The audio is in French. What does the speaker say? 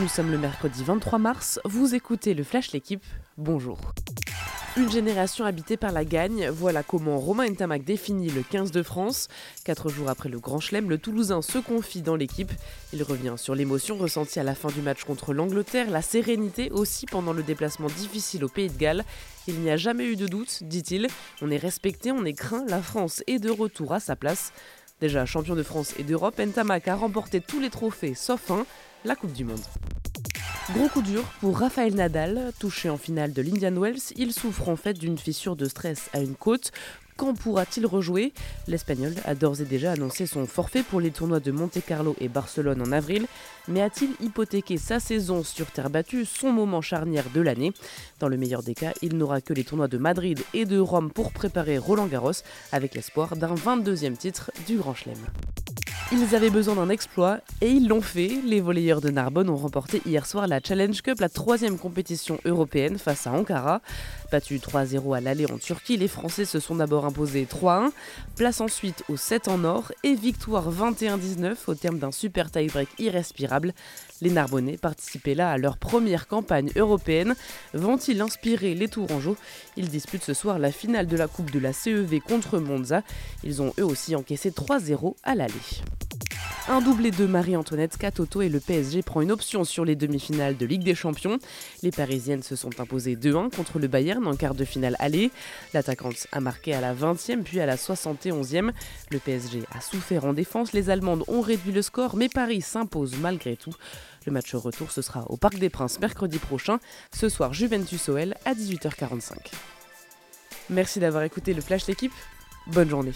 Nous sommes le mercredi 23 mars, vous écoutez le Flash L'équipe, bonjour. Une génération habitée par la gagne, voilà comment Romain Ntamak définit le 15 de France. Quatre jours après le Grand Chelem, le Toulousain se confie dans l'équipe. Il revient sur l'émotion ressentie à la fin du match contre l'Angleterre, la sérénité aussi pendant le déplacement difficile au Pays de Galles. Il n'y a jamais eu de doute, dit-il. On est respecté, on est craint, la France est de retour à sa place. Déjà champion de France et d'Europe, Ntamak a remporté tous les trophées sauf un, la Coupe du Monde. Gros coup dur pour Raphaël Nadal, touché en finale de l'Indian Wells. Il souffre en fait d'une fissure de stress à une côte. Quand pourra-t-il rejouer? L'Espagnol a d'ores et déjà annoncé son forfait pour les tournois de Monte-Carlo et Barcelone en avril, mais a-t-il hypothéqué sa saison sur terre battue, son moment charnière de l'année? Dans le meilleur des cas, il n'aura que les tournois de Madrid et de Rome pour préparer Roland Garros, avec l'espoir d'un 22e titre du Grand Chelem. Ils avaient besoin d'un exploit et ils l'ont fait. Les volleyeurs de Narbonne ont remporté hier soir la Challenge Cup, la troisième compétition européenne face à Ankara. Battus 3-0 à l'aller en Turquie, les Français se sont d'abord imposés 3-1, place ensuite au 7 en or et victoire 21-19 au terme d'un super tie-break irrespirable. Les Narbonnais participaient là à leur première campagne européenne. Vont-ils inspirer les Tourangeaux? Ils disputent ce soir la finale de la Coupe de la CEV contre Monza. Ils ont eux aussi encaissé 3-0 à l'aller. Un doublé de Marie-Antoinette Katoto et le PSG prend une option sur les demi-finales de Ligue des Champions. Les Parisiennes se sont imposées 2-1 contre le Bayern en quart de finale aller. L'attaquante a marqué à la 20e puis à la 71e. Le PSG a souffert en défense, les Allemandes ont réduit le score mais Paris s'impose malgré tout. Le match retour ce sera au Parc des Princes mercredi prochain. Ce soir Juventus OL à 18h45. Merci d'avoir écouté le Flash l'équipe. Bonne journée.